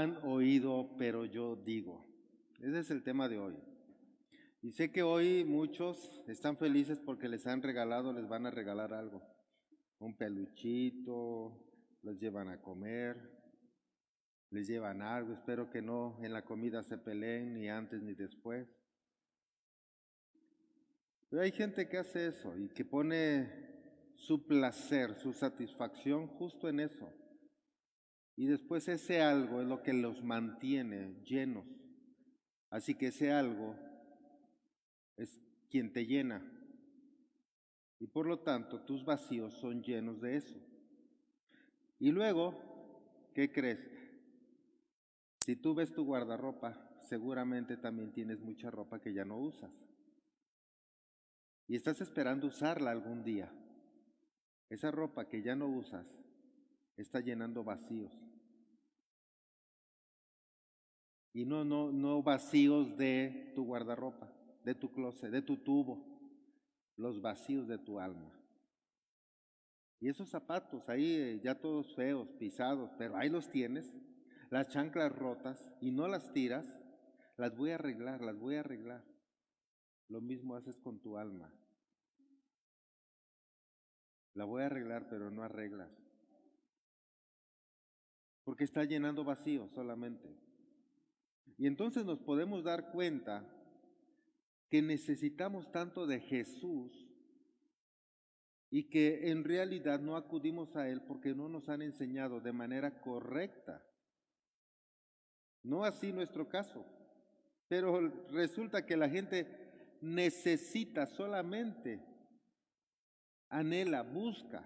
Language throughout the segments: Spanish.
han oído, pero yo digo. Ese es el tema de hoy. Y sé que hoy muchos están felices porque les han regalado, les van a regalar algo. Un peluchito, los llevan a comer, les llevan algo. Espero que no en la comida se peleen ni antes ni después. Pero hay gente que hace eso y que pone su placer, su satisfacción justo en eso. Y después ese algo es lo que los mantiene llenos. Así que ese algo es quien te llena. Y por lo tanto tus vacíos son llenos de eso. Y luego, ¿qué crees? Si tú ves tu guardarropa, seguramente también tienes mucha ropa que ya no usas. Y estás esperando usarla algún día. Esa ropa que ya no usas está llenando vacíos. Y no, no, no vacíos de tu guardarropa, de tu closet, de tu tubo, los vacíos de tu alma. Y esos zapatos ahí eh, ya todos feos, pisados, pero ahí los tienes, las chanclas rotas y no las tiras, las voy a arreglar, las voy a arreglar. Lo mismo haces con tu alma. La voy a arreglar, pero no arreglas. Porque está llenando vacío solamente. Y entonces nos podemos dar cuenta que necesitamos tanto de Jesús y que en realidad no acudimos a Él porque no nos han enseñado de manera correcta. No así nuestro caso, pero resulta que la gente necesita solamente, anhela, busca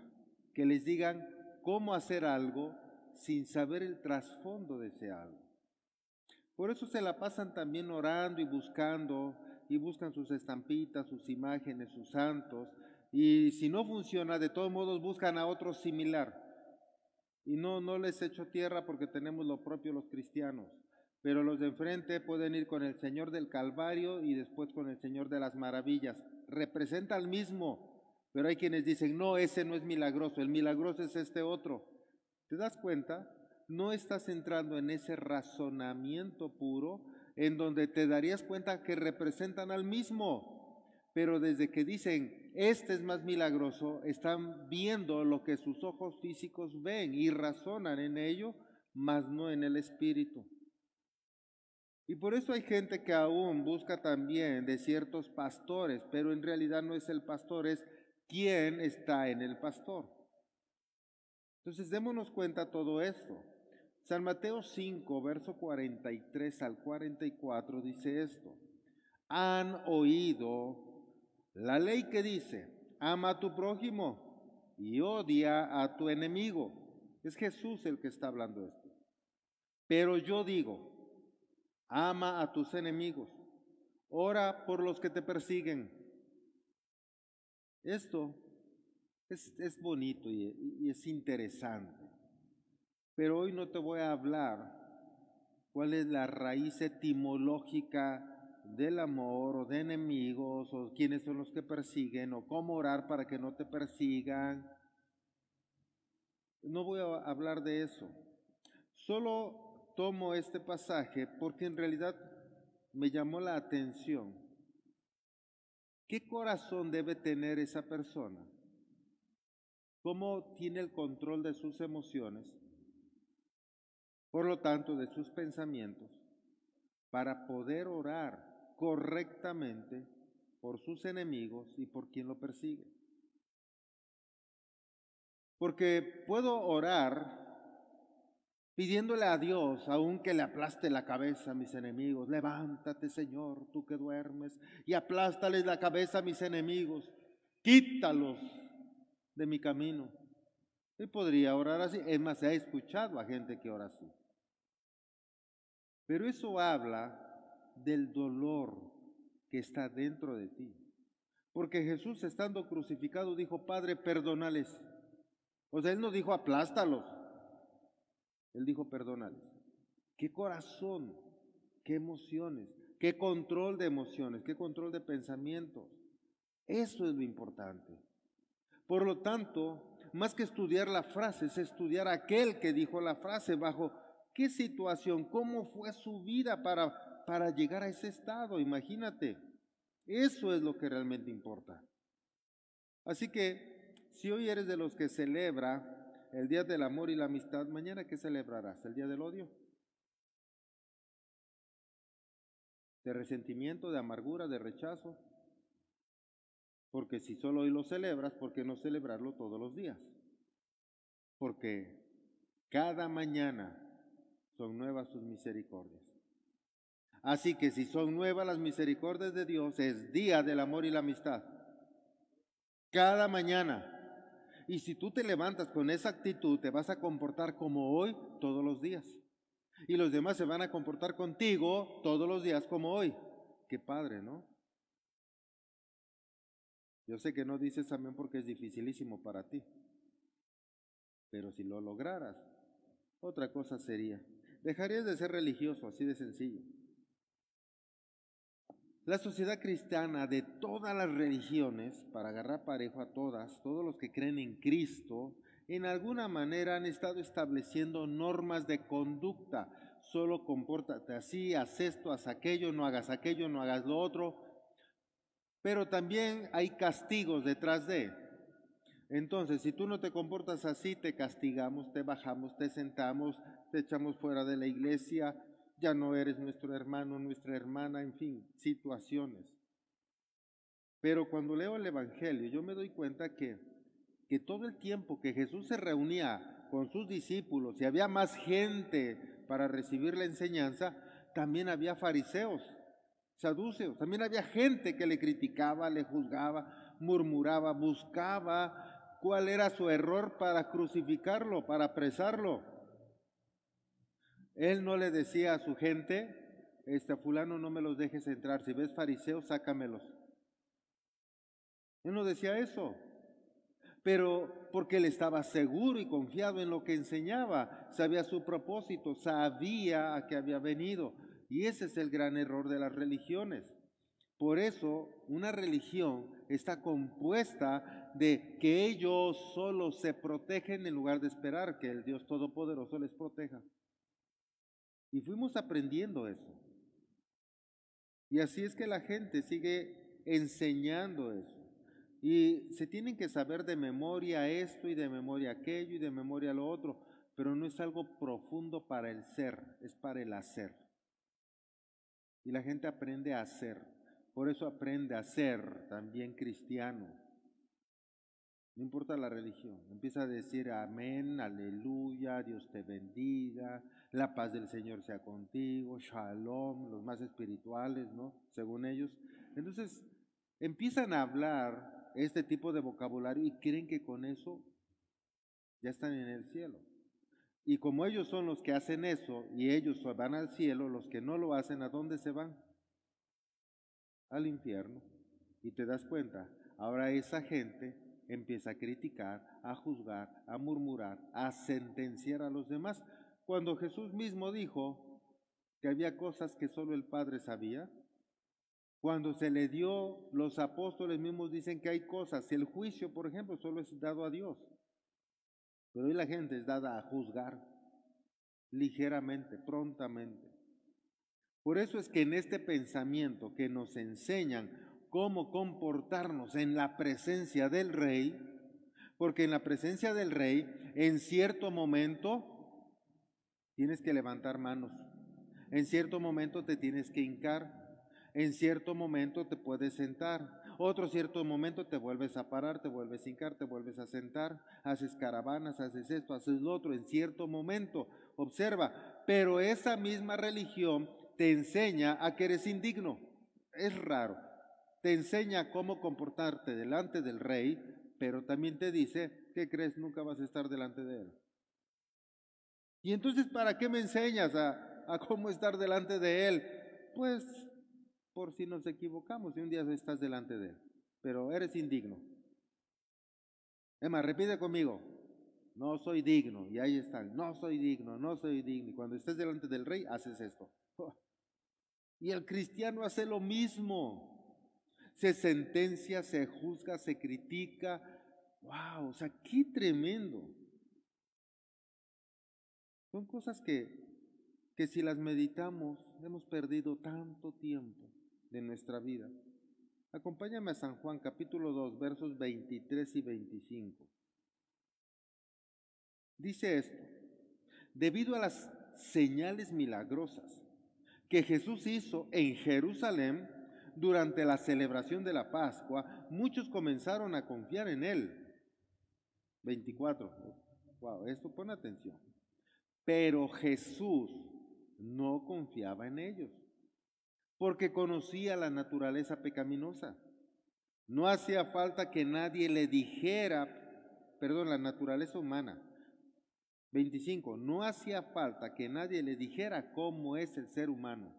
que les digan cómo hacer algo sin saber el trasfondo de ese algo. Por eso se la pasan también orando y buscando, y buscan sus estampitas, sus imágenes, sus santos, y si no funciona, de todos modos buscan a otro similar. Y no, no les echo tierra porque tenemos lo propio los cristianos. Pero los de enfrente pueden ir con el Señor del Calvario y después con el Señor de las Maravillas. Representa al mismo, pero hay quienes dicen, no, ese no es milagroso, el milagroso es este otro. ¿Te das cuenta? no estás entrando en ese razonamiento puro en donde te darías cuenta que representan al mismo, pero desde que dicen, este es más milagroso, están viendo lo que sus ojos físicos ven y razonan en ello, mas no en el espíritu. Y por eso hay gente que aún busca también de ciertos pastores, pero en realidad no es el pastor, es quien está en el pastor. Entonces démonos cuenta todo esto. San Mateo 5, verso 43 al 44 dice esto. Han oído la ley que dice, ama a tu prójimo y odia a tu enemigo. Es Jesús el que está hablando esto. Pero yo digo, ama a tus enemigos, ora por los que te persiguen. Esto es, bonito y, y es interesante. Pero hoy no te voy a hablar cuál es la raíz etimológica del amor o de enemigos o quiénes son los que persiguen o cómo orar para que no te persigan. No voy a hablar de eso. Solo tomo este pasaje porque en realidad me llamó la atención. ¿Qué corazón debe tener esa persona? ¿Cómo tiene el control de sus emociones? por lo tanto, de sus pensamientos, para poder orar correctamente por sus enemigos y por quien lo persigue. Porque puedo orar pidiéndole a Dios, aunque le aplaste la cabeza a mis enemigos, levántate Señor, tú que duermes, y aplástales la cabeza a mis enemigos, quítalos de mi camino. Y podría orar así, es más, se ha escuchado a gente que ora así. Pero eso habla del dolor que está dentro de ti. Porque Jesús estando crucificado dijo, Padre, perdónales. O sea, Él no dijo aplástalos. Él dijo, perdónales. ¿Qué corazón? ¿Qué emociones? ¿Qué control de emociones? ¿Qué control de pensamientos? Eso es lo importante. Por lo tanto, más que estudiar la frase, es estudiar aquel que dijo la frase bajo qué situación, cómo fue su vida para, para llegar a ese estado, imagínate. Eso es lo que realmente importa. Así que, si hoy eres de los que celebra el Día del Amor y la Amistad, mañana ¿qué celebrarás? ¿El Día del Odio? ¿De resentimiento, de amargura, de rechazo? Porque si solo hoy lo celebras, ¿por qué no celebrarlo todos los días? Porque cada mañana son nuevas sus misericordias. Así que si son nuevas las misericordias de Dios, es día del amor y la amistad. Cada mañana. Y si tú te levantas con esa actitud, te vas a comportar como hoy todos los días. Y los demás se van a comportar contigo todos los días como hoy. Qué padre, ¿no? Yo sé que no dices amén porque es dificilísimo para ti. Pero si lo lograras, otra cosa sería. Dejarías de ser religioso, así de sencillo. La sociedad cristiana de todas las religiones, para agarrar parejo a todas, todos los que creen en Cristo, en alguna manera han estado estableciendo normas de conducta. Solo compórtate así, haz esto, haz aquello, no hagas aquello, no hagas lo otro. Pero también hay castigos detrás de. Entonces, si tú no te comportas así, te castigamos, te bajamos, te sentamos, te echamos fuera de la iglesia, ya no eres nuestro hermano, nuestra hermana, en fin, situaciones. Pero cuando leo el Evangelio, yo me doy cuenta que, que todo el tiempo que Jesús se reunía con sus discípulos y había más gente para recibir la enseñanza, también había fariseos, saduceos, también había gente que le criticaba, le juzgaba, murmuraba, buscaba cuál era su error para crucificarlo, para apresarlo. Él no le decía a su gente, este fulano no me los dejes entrar, si ves fariseos, sácamelos. Él no decía eso, pero porque él estaba seguro y confiado en lo que enseñaba, sabía su propósito, sabía a qué había venido. Y ese es el gran error de las religiones. Por eso una religión está compuesta de que ellos solo se protegen en lugar de esperar que el Dios Todopoderoso les proteja. Y fuimos aprendiendo eso. Y así es que la gente sigue enseñando eso. Y se tienen que saber de memoria esto y de memoria aquello y de memoria lo otro, pero no es algo profundo para el ser, es para el hacer. Y la gente aprende a hacer. Por eso aprende a ser también cristiano. No importa la religión. Empieza a decir amén, aleluya, Dios te bendiga, la paz del Señor sea contigo, shalom, los más espirituales, ¿no? Según ellos. Entonces, empiezan a hablar este tipo de vocabulario y creen que con eso ya están en el cielo. Y como ellos son los que hacen eso y ellos van al cielo, los que no lo hacen, ¿a dónde se van? Al infierno. Y te das cuenta, ahora esa gente empieza a criticar, a juzgar, a murmurar, a sentenciar a los demás, cuando Jesús mismo dijo que había cosas que solo el Padre sabía. Cuando se le dio, los apóstoles mismos dicen que hay cosas, el juicio, por ejemplo, solo es dado a Dios. Pero hoy la gente es dada a juzgar ligeramente, prontamente. Por eso es que en este pensamiento que nos enseñan cómo comportarnos en la presencia del rey, porque en la presencia del rey, en cierto momento, tienes que levantar manos, en cierto momento te tienes que hincar, en cierto momento te puedes sentar, otro cierto momento te vuelves a parar, te vuelves a hincar, te vuelves a sentar, haces caravanas, haces esto, haces lo otro, en cierto momento, observa, pero esa misma religión te enseña a que eres indigno, es raro, te enseña cómo comportarte delante del rey, pero también te dice que crees nunca vas a estar delante de él. Y entonces, ¿para qué me enseñas a cómo estar delante de él? Pues por si nos equivocamos y un día estás delante de él, pero eres indigno. Emma, repite conmigo, no soy digno, y ahí están, no soy digno, no soy digno. Y cuando estés delante del rey, haces esto. Y el cristiano hace lo mismo se sentencia, se juzga, se critica. ¡Wow! O sea, qué tremendo. Son cosas que que si las meditamos hemos perdido tanto tiempo de nuestra vida. Acompáñame a San Juan capítulo 2 versos 23 y 25. Dice esto, debido a las señales milagrosas que Jesús hizo en Jerusalén durante la celebración de la Pascua, muchos comenzaron a confiar en él. 24. Wow, esto pone atención. Pero Jesús no confiaba en ellos, porque conocía la naturaleza pecaminosa. No hacía falta que nadie le dijera, perdón, la naturaleza humana. 25. No hacía falta que nadie le dijera cómo es el ser humano.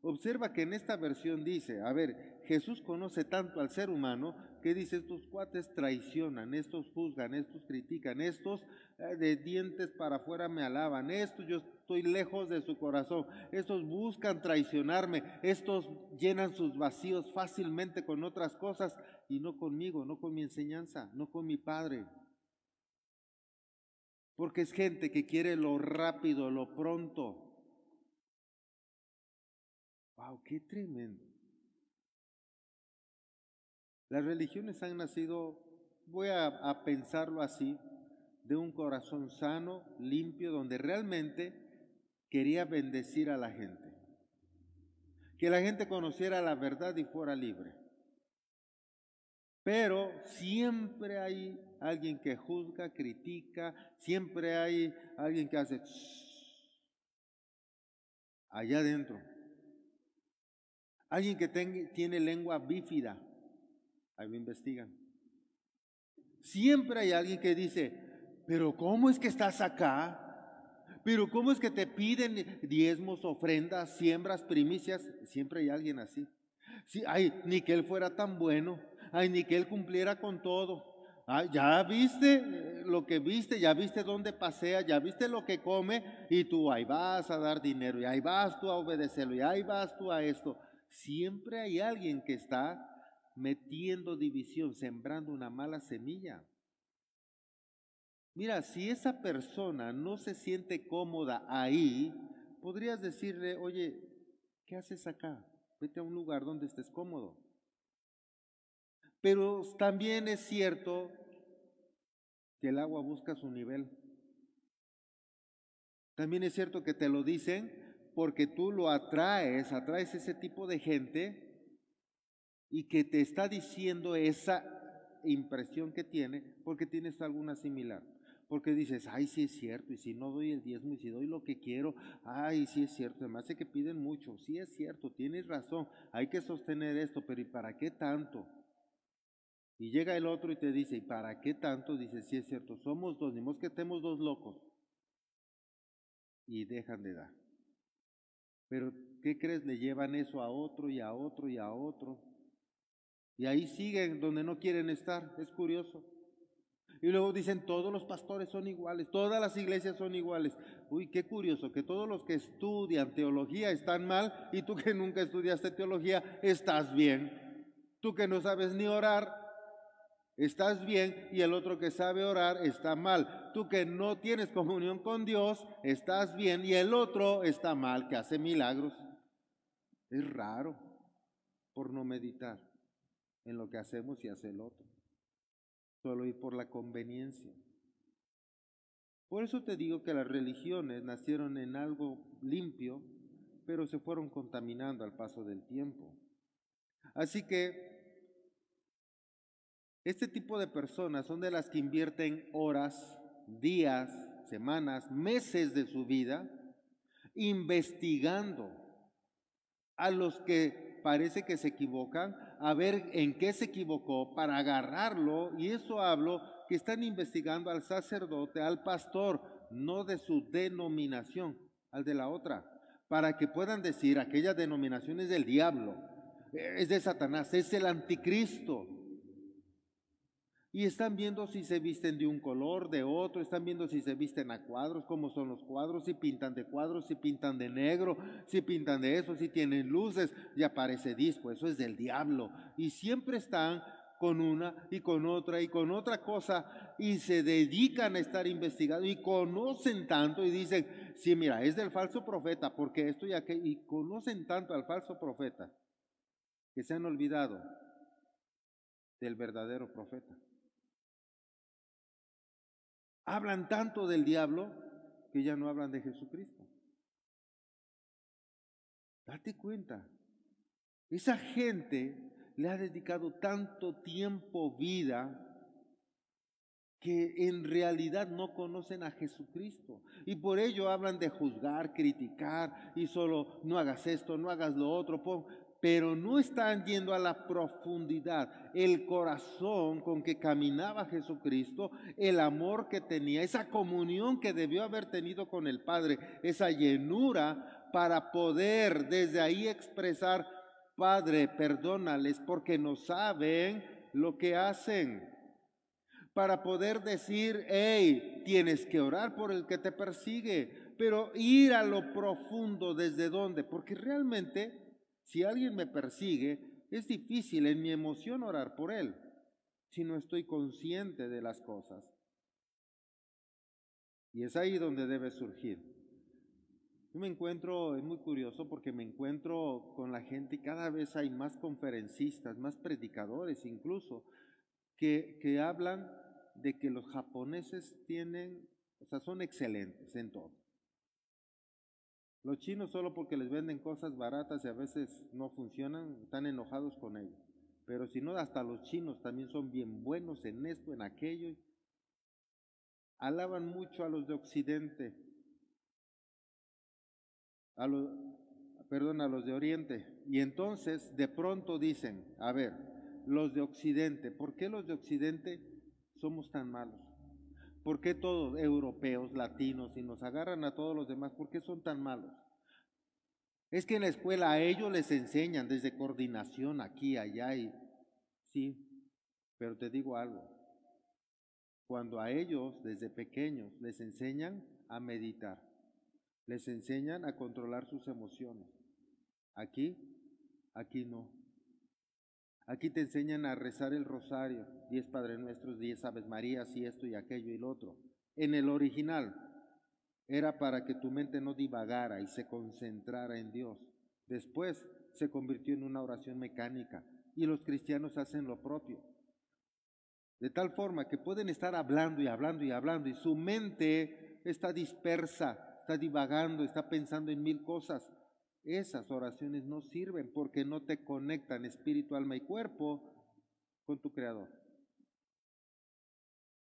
Observa que en esta versión dice, a ver, Jesús conoce tanto al ser humano que dice, estos cuates traicionan, estos juzgan, estos critican, estos eh, de dientes para afuera me alaban, estos yo estoy lejos de su corazón, estos buscan traicionarme, estos llenan sus vacíos fácilmente con otras cosas y no conmigo, no con mi enseñanza, no con mi Padre. Porque es gente que quiere lo rápido, lo pronto. Wow, qué tremendo. Las religiones han nacido, voy a, a, pensarlo así, de un corazón sano, limpio, donde realmente quería bendecir a la gente. Que la gente conociera la verdad y fuera libre. Pero siempre hay alguien que juzga, critica, siempre hay alguien que hace allá adentro. Alguien que tiene lengua bífida, ahí me investigan. Siempre hay alguien que dice, pero ¿cómo es que estás acá? Pero ¿cómo es que te piden diezmos, ofrendas, siembras, primicias? Siempre hay alguien así. Sí, ay, ni que él fuera tan bueno, ay, ni que él cumpliera con todo. Ya viste eh, lo que viste, ya viste dónde pasea, ya viste lo que come y tú ahí vas a dar dinero y ahí vas tú a obedecerlo y ahí vas tú a esto. Siempre hay alguien que está metiendo división, sembrando una mala semilla. Mira, si esa persona no se siente cómoda ahí, podrías decirle, oye, ¿qué haces acá? Vete a un lugar donde estés cómodo. Pero también es cierto que el agua busca su nivel. También es cierto que te lo dicen porque tú lo atraes, atraes ese tipo de gente y que te está diciendo esa impresión que tiene porque tienes alguna similar. Porque dices, ay, sí es cierto, y si no doy el diezmo, y si doy lo que quiero, ay, sí es cierto, además de que piden mucho, sí es cierto, tienes razón, hay que sostener esto, pero ¿y para qué tanto? Y llega el otro y te dice, ¿y para qué tanto? Dice, sí es cierto, somos dos, ni más que estemos dos locos. Y dejan de dar. Pero, ¿qué crees? Le llevan eso a otro y a otro y a otro. Y ahí siguen donde no quieren estar. Es curioso. Y luego dicen, todos los pastores son iguales, todas las iglesias son iguales. Uy, qué curioso, que todos los que estudian teología están mal y tú que nunca estudiaste teología estás bien. Tú que no sabes ni orar, estás bien y el otro que sabe orar está mal. Tú que no tienes comunión con Dios, estás bien y el otro está mal, que hace milagros. Es raro por no meditar en lo que hacemos y hace el otro. Solo ir por la conveniencia. Por eso te digo que las religiones nacieron en algo limpio, pero se fueron contaminando al paso del tiempo. Así que este tipo de personas son de las que invierten horas, días, semanas, meses de su vida investigando a los que parece que se equivocan, a ver en qué se equivocó para agarrarlo. Y eso hablo que están investigando al sacerdote, al pastor, no de su denominación, al de la otra, para que puedan decir aquella denominación es del diablo, es de Satanás, es el anticristo y están viendo si se visten de un color, de otro, están viendo si se visten a cuadros, cómo son los cuadros, si pintan de cuadros, si pintan de negro, si pintan de eso, si tienen luces, y aparece disco, eso es del diablo. Y siempre están con una y con otra y con otra cosa y se dedican a estar investigando y conocen tanto y dicen, sí, mira, es del falso profeta, porque esto y aquello, y conocen tanto al falso profeta que se han olvidado del verdadero profeta. Hablan tanto del diablo que ya no hablan de Jesucristo. Date cuenta, esa gente le ha dedicado tanto tiempo, vida, que en realidad no conocen a Jesucristo. Y por ello hablan de juzgar, criticar y solo no hagas esto, no hagas lo otro, pero no están yendo a la profundidad, el corazón con que caminaba Jesucristo, el amor que tenía, esa comunión que debió haber tenido con el Padre, esa llenura para poder desde ahí expresar Padre, perdónales porque no saben lo que hacen. Para poder decir, hey, tienes que orar por el que te persigue, pero ir a lo profundo desde dónde, porque realmente si alguien me persigue, es difícil en mi emoción orar por él, si no estoy consciente de las cosas. Y es ahí donde debe surgir. Yo me encuentro, es muy curioso porque me encuentro con la gente y cada vez hay más conferencistas, más predicadores incluso, que, que hablan de que los japoneses tienen, o sea, son excelentes en todo. Los chinos solo porque les venden cosas baratas y a veces no funcionan, están enojados con ellos. Pero si no, hasta los chinos también son bien buenos en esto, en aquello. Alaban mucho a los de Occidente a los, perdón, a los de Oriente. Y entonces de pronto dicen, a ver, los de Occidente, ¿por qué los de Occidente somos tan malos? ¿Por qué todos, europeos, latinos, y nos agarran a todos los demás, por qué son tan malos? Es que en la escuela a ellos les enseñan desde coordinación aquí, allá y sí, pero te digo algo, cuando a ellos desde pequeños les enseñan a meditar, les enseñan a controlar sus emociones. Aquí, aquí no. Aquí te enseñan a rezar el rosario, diez Padre Nuestros, diez Aves Marías y esto y aquello y lo otro. En el original era para que tu mente no divagara y se concentrara en Dios. Después se convirtió en una oración mecánica y los cristianos hacen lo propio. De tal forma que pueden estar hablando y hablando y hablando y su mente está dispersa está divagando, está pensando en mil cosas. Esas oraciones no sirven porque no te conectan espíritu, alma y cuerpo con tu Creador.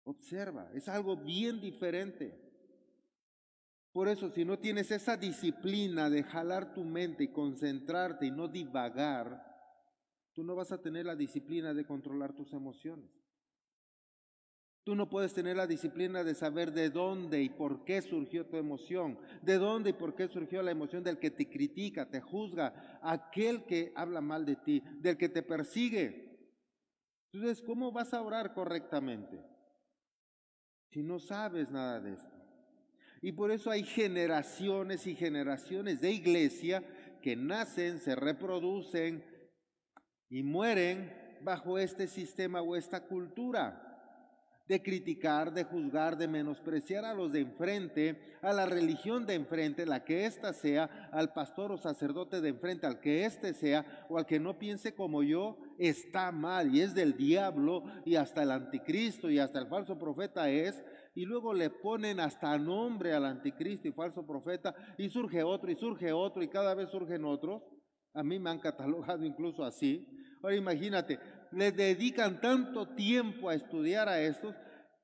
Observa, es algo bien diferente. Por eso, si no tienes esa disciplina de jalar tu mente y concentrarte y no divagar, tú no vas a tener la disciplina de controlar tus emociones. Tú no puedes tener la disciplina de saber de dónde y por qué surgió tu emoción, de dónde y por qué surgió la emoción del que te critica, te juzga, aquel que habla mal de ti, del que te persigue. Entonces, ¿cómo vas a orar correctamente si no sabes nada de esto? Y por eso hay generaciones y generaciones de iglesia que nacen, se reproducen y mueren bajo este sistema o esta cultura de criticar, de juzgar, de menospreciar a los de enfrente, a la religión de enfrente, la que ésta sea, al pastor o sacerdote de enfrente, al que éste sea, o al que no piense como yo, está mal y es del diablo y hasta el anticristo y hasta el falso profeta es, y luego le ponen hasta nombre al anticristo y falso profeta, y surge otro y surge otro y cada vez surgen otros. A mí me han catalogado incluso así. Ahora imagínate, le dedican tanto tiempo a estudiar a estos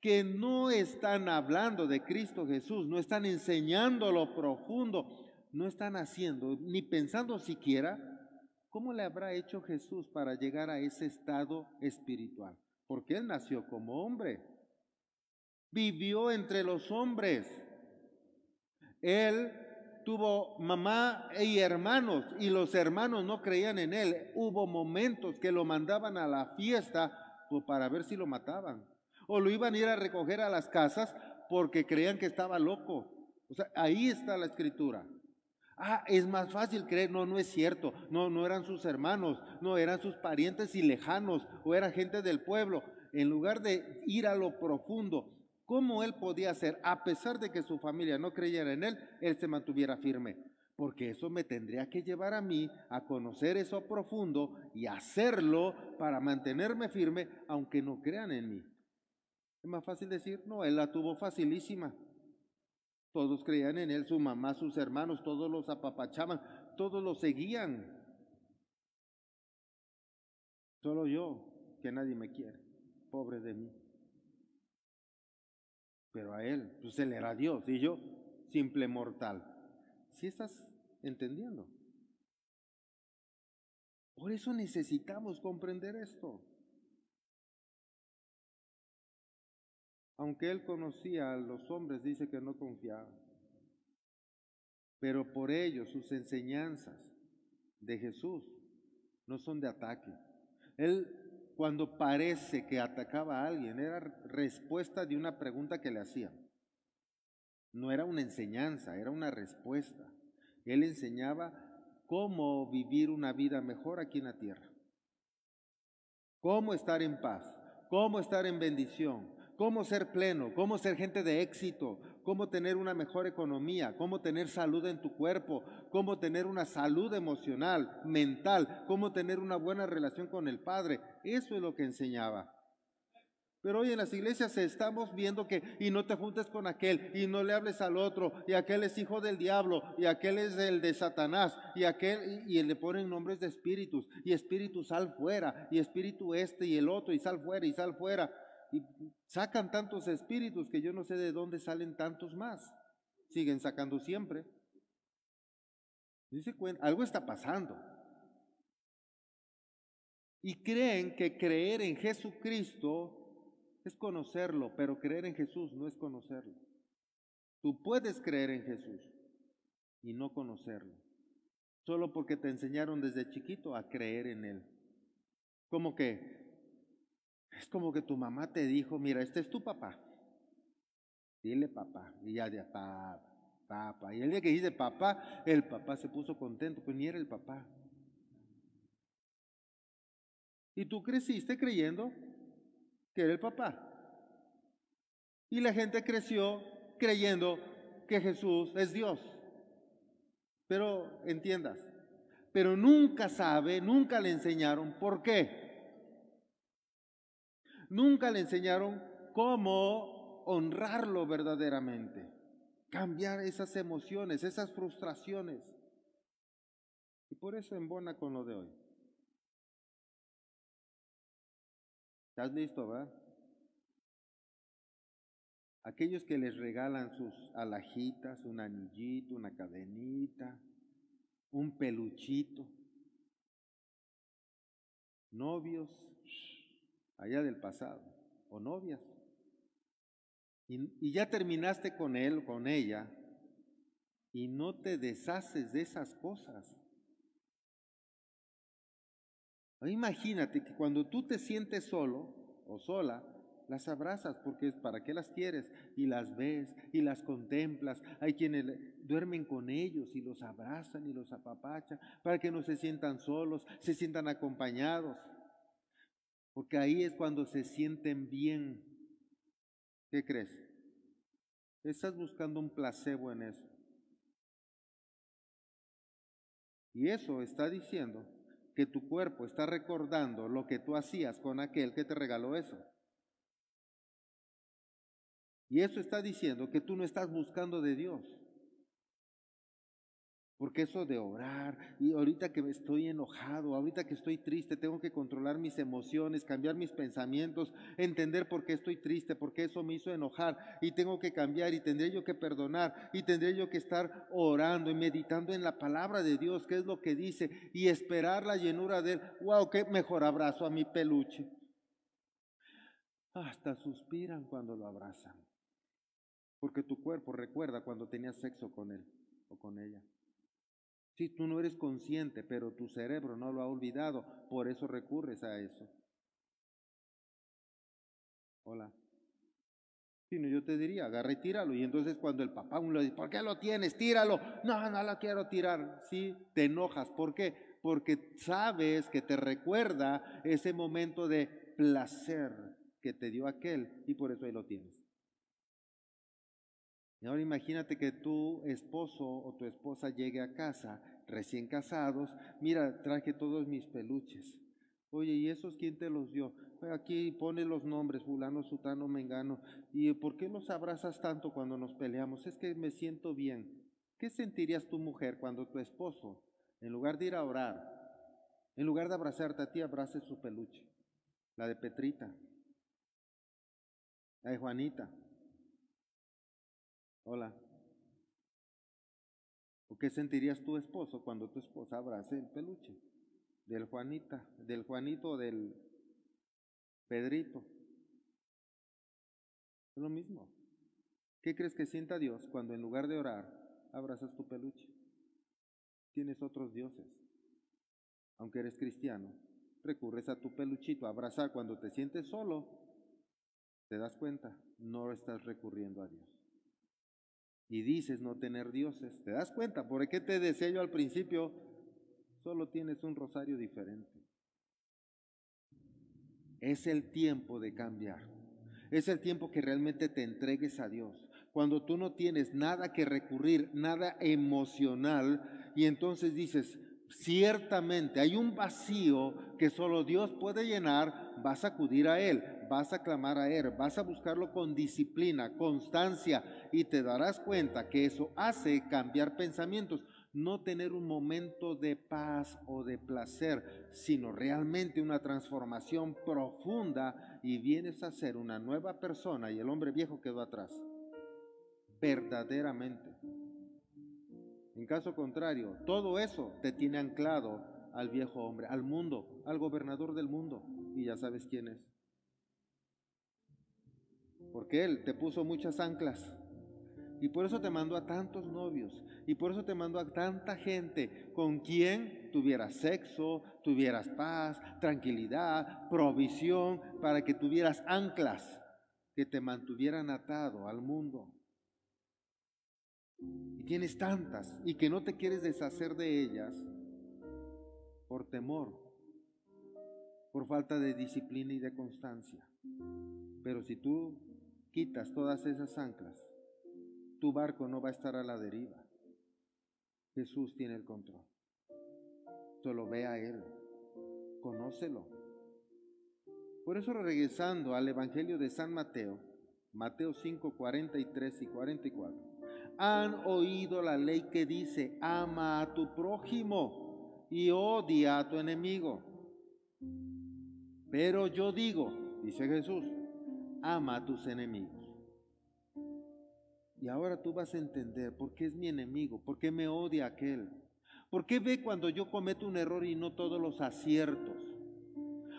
que no están hablando de Cristo Jesús, no están enseñando lo profundo, no están haciendo ni pensando siquiera cómo le habrá hecho Jesús para llegar a ese estado espiritual. Porque Él nació como hombre, vivió entre los hombres. Él tuvo mamá y hermanos y los hermanos no creían en él. Hubo momentos que lo mandaban a la fiesta pues, para ver si lo mataban. O lo iban a ir a recoger a las casas porque creían que estaba loco. O sea, ahí está la escritura. Ah, es más fácil creer, no, no es cierto, no, no eran sus hermanos, no eran sus parientes y lejanos, o era gente del pueblo. En lugar de ir a lo profundo, ¿cómo él podía hacer, a pesar de que su familia no creyera en él, él se mantuviera firme? Porque eso me tendría que llevar a mí a conocer eso profundo y hacerlo para mantenerme firme, aunque no crean en mí. Es más fácil decir, no, él la tuvo facilísima. Todos creían en él, su mamá, sus hermanos, todos los apapachaban, todos lo seguían. Solo yo, que nadie me quiere, pobre de mí. Pero a él, pues él era Dios y yo, simple mortal. ¿Sí estás entendiendo? Por eso necesitamos comprender esto. Aunque él conocía a los hombres, dice que no confiaba. Pero por ello sus enseñanzas de Jesús no son de ataque. Él cuando parece que atacaba a alguien era respuesta de una pregunta que le hacían. No era una enseñanza, era una respuesta. Él enseñaba cómo vivir una vida mejor aquí en la tierra. Cómo estar en paz, cómo estar en bendición, cómo ser pleno, cómo ser gente de éxito, cómo tener una mejor economía, cómo tener salud en tu cuerpo, cómo tener una salud emocional, mental, cómo tener una buena relación con el Padre. Eso es lo que enseñaba. Pero hoy en las iglesias estamos viendo que, y no te juntes con aquel, y no le hables al otro, y aquel es hijo del diablo, y aquel es el de Satanás, y aquel, y, le ponen nombres de espíritus, y espíritu sal fuera, y espíritu este, y el otro, y sal fuera, y sal fuera. Y sacan tantos espíritus que yo no sé de dónde salen tantos más. Siguen sacando siempre. Dice algo está pasando. Y creen que creer en Jesucristo es conocerlo, pero creer en Jesús no es conocerlo. Tú puedes creer en Jesús y no conocerlo, solo porque te enseñaron desde chiquito a creer en Él. Como que es como que tu mamá te dijo, mira, este es tu papá. Dile papá. Y ya de papá, papá. Y el día que dice papá, el papá se puso contento, pues ni era el papá. Y tú creciste creyendo que era el papá. Y la gente creció creyendo que Jesús es Dios. Pero entiendas, pero nunca sabe, nunca le enseñaron por qué. Nunca le enseñaron cómo honrarlo verdaderamente, cambiar esas emociones, esas frustraciones. Y por eso embona con lo de hoy. ¿Estás listo, va? Aquellos que les regalan sus alajitas, un anillito, una cadenita, un peluchito. Novios, allá del pasado, o novias. Y, ya terminaste con él con ella, y no te deshaces de esas cosas. Imagínate que cuando tú te sientes solo o sola, las abrazas porque es para qué las quieres y las ves y las contemplas. Hay quienes duermen con ellos y los abrazan y los apapachan para que no se sientan solos, se sientan acompañados. Porque ahí es cuando se sienten bien. ¿Qué crees? Estás buscando un placebo en eso. Y eso está diciendo que tu cuerpo está recordando lo que tú hacías con aquel que te regaló eso. Y eso está diciendo que tú no estás buscando de Dios. Porque eso de orar, y ahorita que estoy enojado, ahorita que estoy triste, tengo que controlar mis emociones, cambiar mis pensamientos, entender por qué estoy triste, por qué eso me hizo enojar, y tengo que cambiar, y tendré yo que perdonar, y tendré yo que estar orando y meditando en la palabra de Dios, qué es lo que dice, y esperar la llenura de Él. ¡Wow! ¡Qué mejor abrazo a mi peluche! Hasta suspiran cuando lo abrazan, porque tu cuerpo recuerda cuando tenías sexo con Él o con ella. Si tú no eres consciente, pero tu cerebro no lo ha olvidado, por eso recurres a eso. Hola. Sino yo te diría, agarra y tíralo. Y entonces cuando el papá uno le dice, ¿por qué lo tienes? Tíralo. No, no lo quiero tirar. Sí, te enojas. ¿Por qué? Porque sabes que te recuerda ese momento de placer que te dio aquel y por eso ahí lo tienes. Ahora imagínate que tu esposo o tu esposa llegue a casa, recién casados, mira, traje todos mis peluches. Oye, ¿y esos quién te los dio? Aquí pone los nombres, fulano, sutano, mengano. ¿Y por qué los abrazas tanto cuando nos peleamos? Es que me siento bien. ¿Qué sentirías tu mujer cuando tu esposo, en lugar de ir a orar, en lugar de abrazarte a ti, abrace su peluche? La de Petrita, la de Juanita, Hola. ¿O qué sentirías tu esposo cuando tu esposa abrace el peluche? Del Juanita, del Juanito del Pedrito. Es lo mismo. ¿Qué crees que sienta Dios cuando en lugar de orar abrazas tu peluche? Tienes otros dioses. Aunque eres cristiano, recurres a tu peluchito a abrazar cuando te sientes solo, te das cuenta, no estás recurriendo a Dios y dices no tener dioses. ¿Te das cuenta? ¿Por qué te decía yo al principio? Solo tienes un rosario diferente. Es el tiempo de cambiar. Es el tiempo que realmente te entregues a Dios. Cuando tú no tienes nada que recurrir, nada emocional, y entonces dices, ciertamente hay un vacío que solo Dios puede llenar, vas a acudir a Él, vas a clamar a Él, vas a buscarlo con disciplina, constancia, y te darás cuenta que eso hace cambiar pensamientos, no tener un momento de paz o de placer, sino realmente una transformación profunda y vienes a ser una nueva persona y el hombre viejo quedó atrás. Verdaderamente. En caso contrario, todo eso te tiene anclado al viejo hombre, al mundo, al gobernador del mundo, y ya sabes quién es. Porque Él te puso muchas anclas. Y por eso te mandó a tantos novios. Y por eso te mandó a tanta gente con quien tuvieras sexo, tuvieras paz, tranquilidad, provisión, para que tuvieras anclas que te mantuvieran atado al mundo. Y tienes tantas y que no te quieres deshacer de ellas por temor, por falta de disciplina y de constancia. Pero si tú quitas todas esas anclas, tu barco no va a estar a la deriva. Jesús tiene el control. Solo ve a Él, conócelo. Por eso regresando al Evangelio de San Mateo, Mateo 5, 43 y 44, han oído la ley que dice, ama a tu prójimo y odia a tu enemigo. Pero yo digo, dice Jesús, ama a tus enemigos. Y ahora tú vas a entender por qué es mi enemigo, por qué me odia aquel, por qué ve cuando yo cometo un error y no todos los aciertos,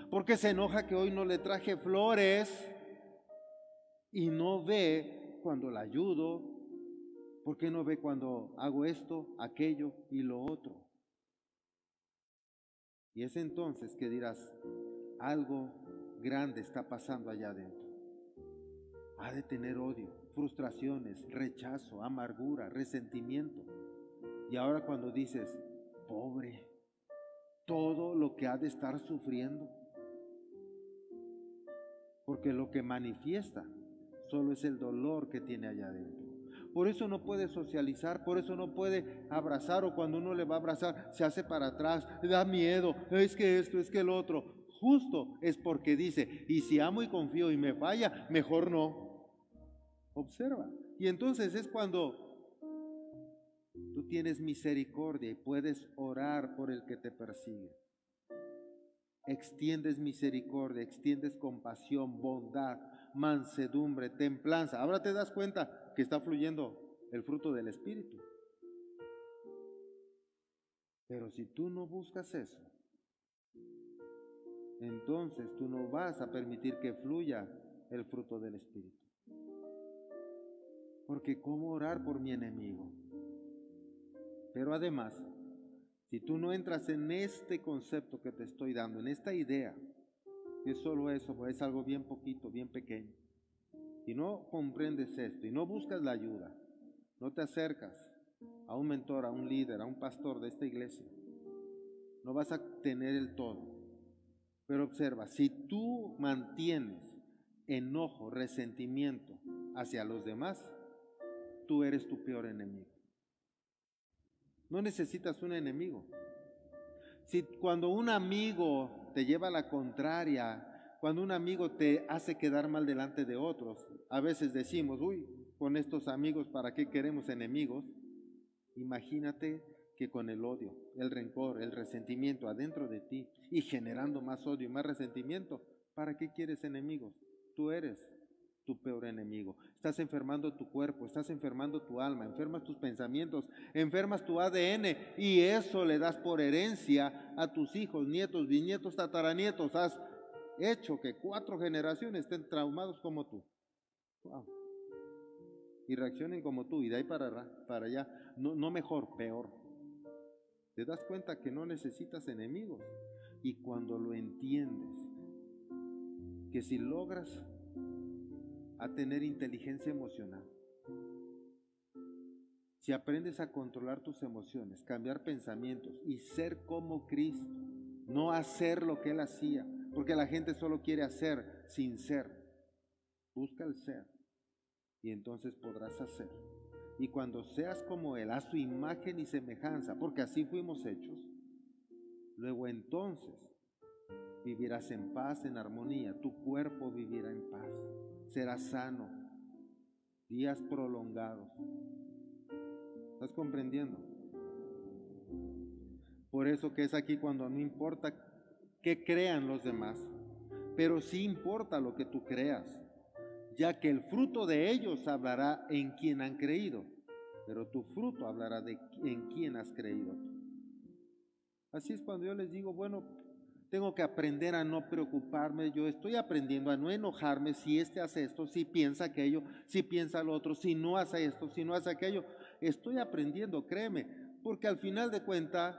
por qué se enoja que hoy no le traje flores y no ve cuando la ayudo, por qué no ve cuando hago esto, aquello y lo otro. Y es entonces que dirás, algo grande está pasando allá adentro. Ha de tener odio, frustraciones, rechazo, amargura, resentimiento. Y ahora cuando dices, pobre, todo lo que ha de estar sufriendo. Porque lo que manifiesta solo es el dolor que tiene allá adentro. Por eso no puede socializar, por eso no puede abrazar o cuando uno le va a abrazar se hace para atrás, da miedo, es que esto, es que el otro. Justo es porque dice, y si amo y confío y me falla, mejor no. Observa. Y entonces es cuando tú tienes misericordia y puedes orar por el que te persigue. Extiendes misericordia, extiendes compasión, bondad, mansedumbre, templanza. Ahora te das cuenta que está fluyendo el fruto del Espíritu. Pero si tú no buscas eso, entonces tú no vas a permitir que fluya el fruto del Espíritu. Porque ¿cómo orar por mi enemigo? Pero además, si tú no entras en este concepto que te estoy dando, en esta idea, que solo eso, pues es algo bien poquito, bien pequeño. y no comprendes esto y no buscas la ayuda, no te acercas a un mentor, a un líder, a un pastor de esta iglesia, no vas a tener el todo. Pero observa, si tú mantienes enojo, resentimiento hacia los demás, tú eres tu peor enemigo. No necesitas un enemigo. Si cuando un amigo te lleva a la contraria, cuando un amigo te hace quedar mal delante de otros, a veces decimos, uy, con estos amigos, ¿para qué queremos enemigos? Imagínate que con el odio, el rencor, el resentimiento adentro de ti y generando más odio y más resentimiento, ¿para qué quieres enemigos? Tú eres tu peor enemigo. Estás enfermando tu cuerpo, estás enfermando tu alma, enfermas tus pensamientos, enfermas tu ADN y eso le das por herencia a tus hijos, nietos, bisnietos, tataranietos. Has hecho que cuatro generaciones estén traumados como tú. Y reaccionen como tú y de ahí para, para allá, no, no mejor, peor. Te das cuenta que no necesitas enemigos y cuando lo entiendes, que si logras a tener inteligencia emocional. Si aprendes a controlar tus emociones, cambiar pensamientos y ser como Cristo, no hacer lo que Él hacía, porque la gente solo quiere hacer sin ser. Busca el ser y entonces podrás hacer. Y cuando seas como Él, a su imagen y semejanza, porque así fuimos hechos, luego entonces vivirás en paz, en armonía, tu cuerpo vivirá en paz será sano, días prolongados. ¿Estás comprendiendo? Por eso que es aquí cuando no importa qué crean los demás, pero sí importa lo que tú creas, ya que el fruto de ellos hablará en quien han creído, pero tu fruto hablará de en quién has creído. Así es cuando yo les digo, bueno, tengo que aprender a no preocuparme. Yo estoy aprendiendo a no enojarme si este hace esto, si piensa aquello, si piensa lo otro, si no hace esto, si no hace aquello. Estoy aprendiendo, créeme, porque al final de cuenta,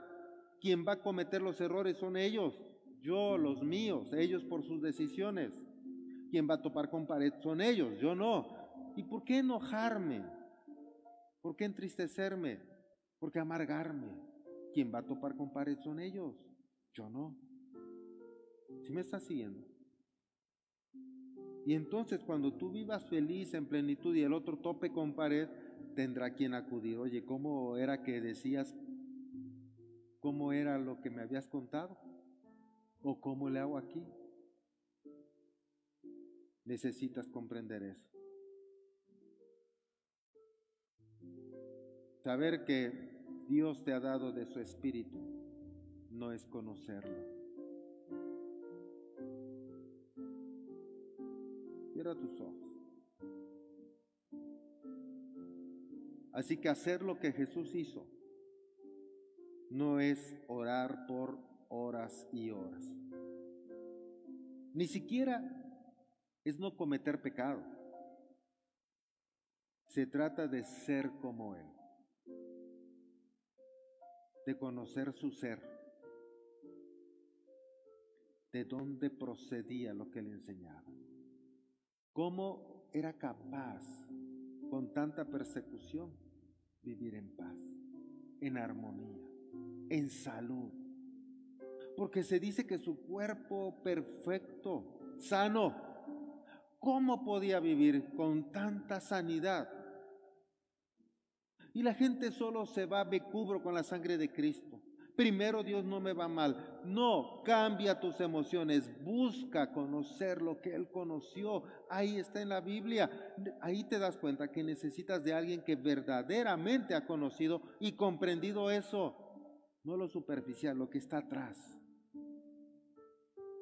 quien va a cometer los errores son ellos, yo, los míos, ellos por sus decisiones. Quien va a topar con pared son ellos, yo no. ¿Y por qué enojarme? ¿Por qué entristecerme? ¿Por qué amargarme? Quien va a topar con pared son ellos, yo no. ¿Sí me estás siguiendo? Y entonces cuando tú vivas feliz en plenitud y el otro tope con pared, tendrá quien acudir. Oye, ¿cómo era que decías? ¿Cómo era lo que me habías contado? ¿O cómo le hago aquí? Necesitas comprender eso. Saber que Dios te ha dado de su espíritu no es conocerlo Cierra tus ojos. Así que hacer lo que Jesús hizo no es orar por horas y horas. Ni siquiera es no cometer pecado. Se trata de ser como Él, de conocer su ser, de dónde procedía lo que le enseñaba cómo era capaz con tanta persecución vivir en paz, en armonía, en salud. Porque se dice que su cuerpo perfecto, sano, ¿cómo podía vivir con tanta sanidad? Y la gente solo se va, me cubro con la sangre de Cristo primero Dios no me va mal. No, cambia tus emociones, busca conocer lo que Él conoció. Ahí está en la Biblia. Ahí te das cuenta que necesitas de alguien que verdaderamente ha conocido y comprendido eso. No lo superficial, lo que está atrás.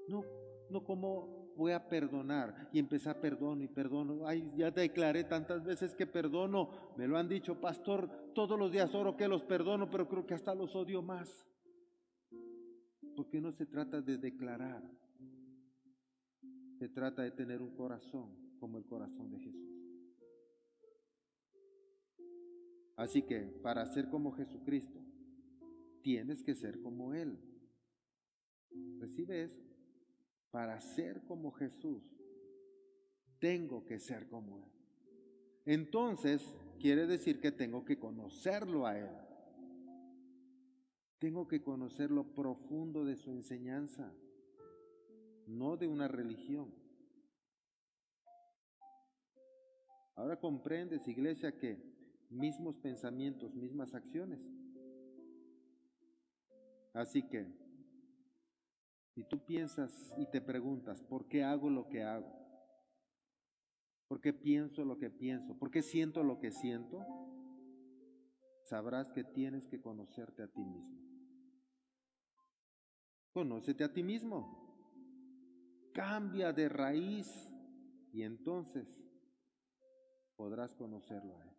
No, no como voy a perdonar y empezar perdono y perdono. Ay, ya declaré tantas veces que perdono. Me lo han dicho, pastor, todos los días oro que los perdono, pero creo que hasta los odio más. Porque no se trata de declarar. Se trata de tener un corazón como el corazón de Jesús. Así que para ser como Jesucristo, tienes que ser como Él. Recibe eso para ser como Jesús, tengo que ser como Él. Entonces, quiere decir que tengo que conocerlo a Él. Tengo que conocer lo profundo de su enseñanza, no de una religión. Ahora comprendes, iglesia, que mismos pensamientos, mismas acciones. Así que, si tú piensas y te preguntas, ¿por qué hago lo que hago? ¿Por qué pienso lo que pienso? ¿Por qué siento lo que siento? Sabrás que tienes que conocerte a ti mismo. Conócete a ti mismo. Cambia de raíz y entonces podrás conocerlo a Él.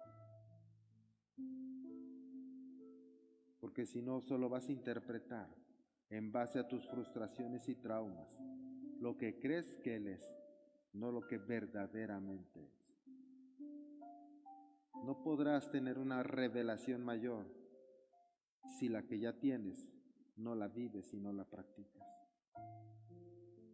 Porque si no, solo vas a interpretar en base a tus frustraciones y traumas lo que crees que Él es, no lo que verdaderamente es. No podrás tener una revelación mayor si la que ya tienes no la vives y no la practicas.